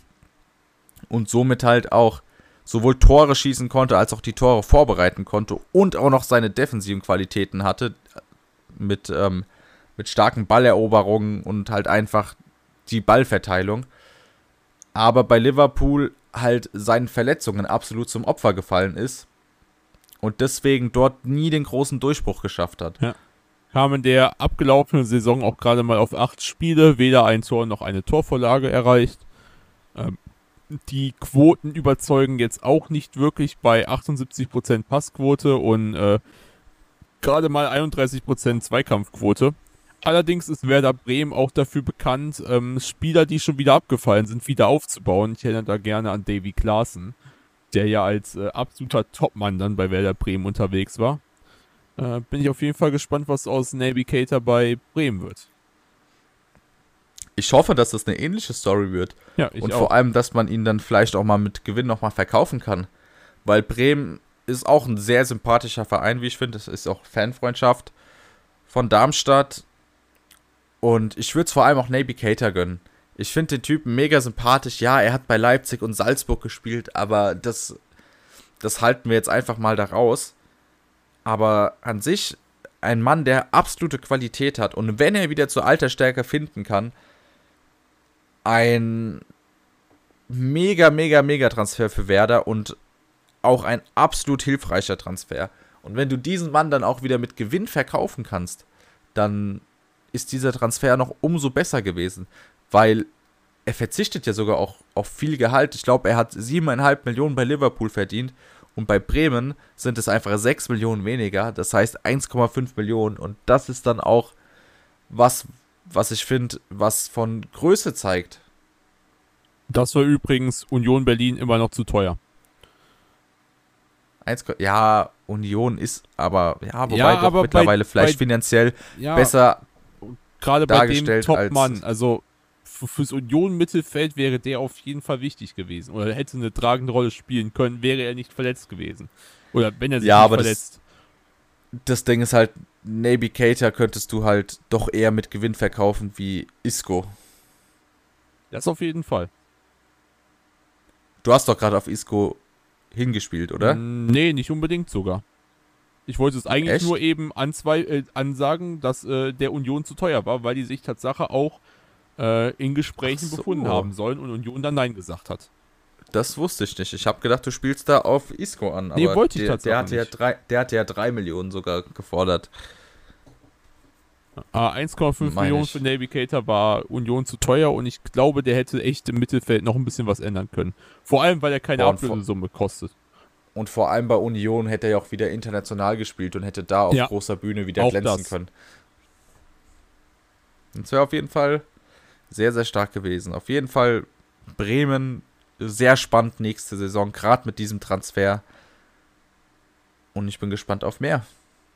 und somit halt auch sowohl Tore schießen konnte, als auch die Tore vorbereiten konnte und auch noch seine defensiven Qualitäten hatte mit, ähm, mit starken Balleroberungen und halt einfach die Ballverteilung. Aber bei Liverpool halt seinen Verletzungen absolut zum Opfer gefallen ist und deswegen dort nie den großen Durchbruch geschafft hat. Kam in der abgelaufenen Saison auch gerade mal auf acht Spiele, weder ein Tor noch eine Torvorlage erreicht. Ähm, die Quoten überzeugen jetzt auch nicht wirklich bei 78% Passquote und äh, gerade mal 31% Zweikampfquote. Allerdings ist Werder Bremen auch dafür bekannt, ähm, Spieler, die schon wieder abgefallen sind, wieder aufzubauen. Ich erinnere da gerne an Davy Klaassen, der ja als äh, absoluter Topmann dann bei Werder Bremen unterwegs war. Äh, bin ich auf jeden Fall gespannt, was aus Navigator bei Bremen wird. Ich hoffe, dass das eine ähnliche Story wird. Ja, ich und auch. vor allem, dass man ihn dann vielleicht auch mal mit Gewinn nochmal verkaufen kann. Weil Bremen ist auch ein sehr sympathischer Verein, wie ich finde. Es ist auch Fanfreundschaft von Darmstadt. Und ich würde es vor allem auch Navigator gönnen. Ich finde den Typen mega sympathisch. Ja, er hat bei Leipzig und Salzburg gespielt, aber das, das halten wir jetzt einfach mal da raus. Aber an sich ein Mann, der absolute Qualität hat und wenn er wieder zur alter Stärke finden kann, ein mega, mega, mega Transfer für Werder und auch ein absolut hilfreicher Transfer. Und wenn du diesen Mann dann auch wieder mit Gewinn verkaufen kannst, dann ist dieser Transfer noch umso besser gewesen, weil er verzichtet ja sogar auch auf viel Gehalt. Ich glaube, er hat 7,5 Millionen bei Liverpool verdient und bei Bremen sind es einfach 6 Millionen weniger, das heißt 1,5 Millionen und das ist dann auch was, was ich finde, was von Größe zeigt. Das war übrigens Union Berlin immer noch zu teuer. 1, ja, Union ist aber, ja, wobei ja, doch mittlerweile bei, vielleicht bei, finanziell ja, besser gerade bei dem Top-Mann, also fürs Union-Mittelfeld wäre der auf jeden Fall wichtig gewesen. Oder hätte eine tragende Rolle spielen können, wäre er nicht verletzt gewesen. Oder wenn er sich ja, nicht aber verletzt. Das, das Ding ist halt, Navy Cater könntest du halt doch eher mit Gewinn verkaufen wie Isco. Das auf jeden Fall. Du hast doch gerade auf Isco hingespielt, oder? Nee, nicht unbedingt sogar. Ich wollte es eigentlich Echt? nur eben anzwei äh, ansagen, dass äh, der Union zu teuer war, weil die sich Tatsache auch äh, in Gesprächen so. befunden haben sollen und Union dann Nein gesagt hat. Das wusste ich nicht. Ich habe gedacht, du spielst da auf Isco an. Nee, wollte ich der, tatsächlich der hatte, nicht. Ja drei, der hatte ja 3 Millionen sogar gefordert. Ah, 1,5 Millionen ich. für Navigator war Union zu teuer und ich glaube, der hätte echt im Mittelfeld noch ein bisschen was ändern können. Vor allem, weil er keine Ablösesumme kostet. Und vor allem bei Union hätte er ja auch wieder international gespielt und hätte da auf ja, großer Bühne wieder glänzen das. können. Das wäre auf jeden Fall sehr, sehr stark gewesen. Auf jeden Fall Bremen sehr spannend nächste Saison, gerade mit diesem Transfer. Und ich bin gespannt auf mehr.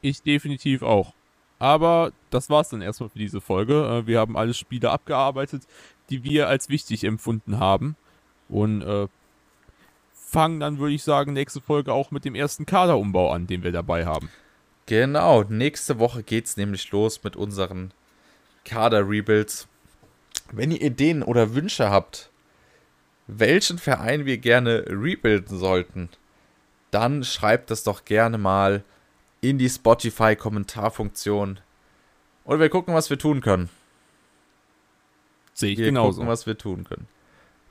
Ich definitiv auch. Aber das war es dann erstmal für diese Folge. Äh, wir haben alle Spiele abgearbeitet, die wir als wichtig empfunden haben. Und äh, fangen dann, würde ich sagen, nächste Folge auch mit dem ersten Kaderumbau an, den wir dabei haben. Genau, nächste Woche geht es nämlich los mit unseren Kader-Rebuilds. Wenn ihr Ideen oder Wünsche habt, welchen Verein wir gerne rebuilden sollten, dann schreibt das doch gerne mal in die Spotify-Kommentarfunktion. Und wir gucken, was wir tun können. Sehe ich wir genauso. gucken, was wir tun können.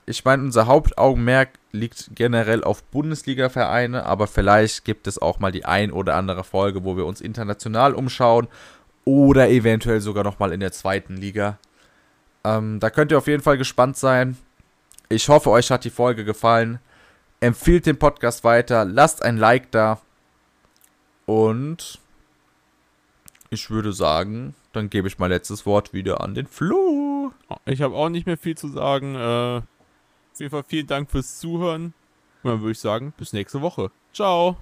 Ich meine, unser Hauptaugenmerk liegt generell auf Bundesliga-Vereine, aber vielleicht gibt es auch mal die ein oder andere Folge, wo wir uns international umschauen oder eventuell sogar nochmal in der zweiten Liga. Ähm, da könnt ihr auf jeden Fall gespannt sein. Ich hoffe, euch hat die Folge gefallen. Empfiehlt den Podcast weiter, lasst ein Like da. Und ich würde sagen, dann gebe ich mein letztes Wort wieder an den Flo. Ich habe auch nicht mehr viel zu sagen. Äh, auf jeden Fall vielen Dank fürs Zuhören. Und dann würde ich sagen, bis nächste Woche. Ciao.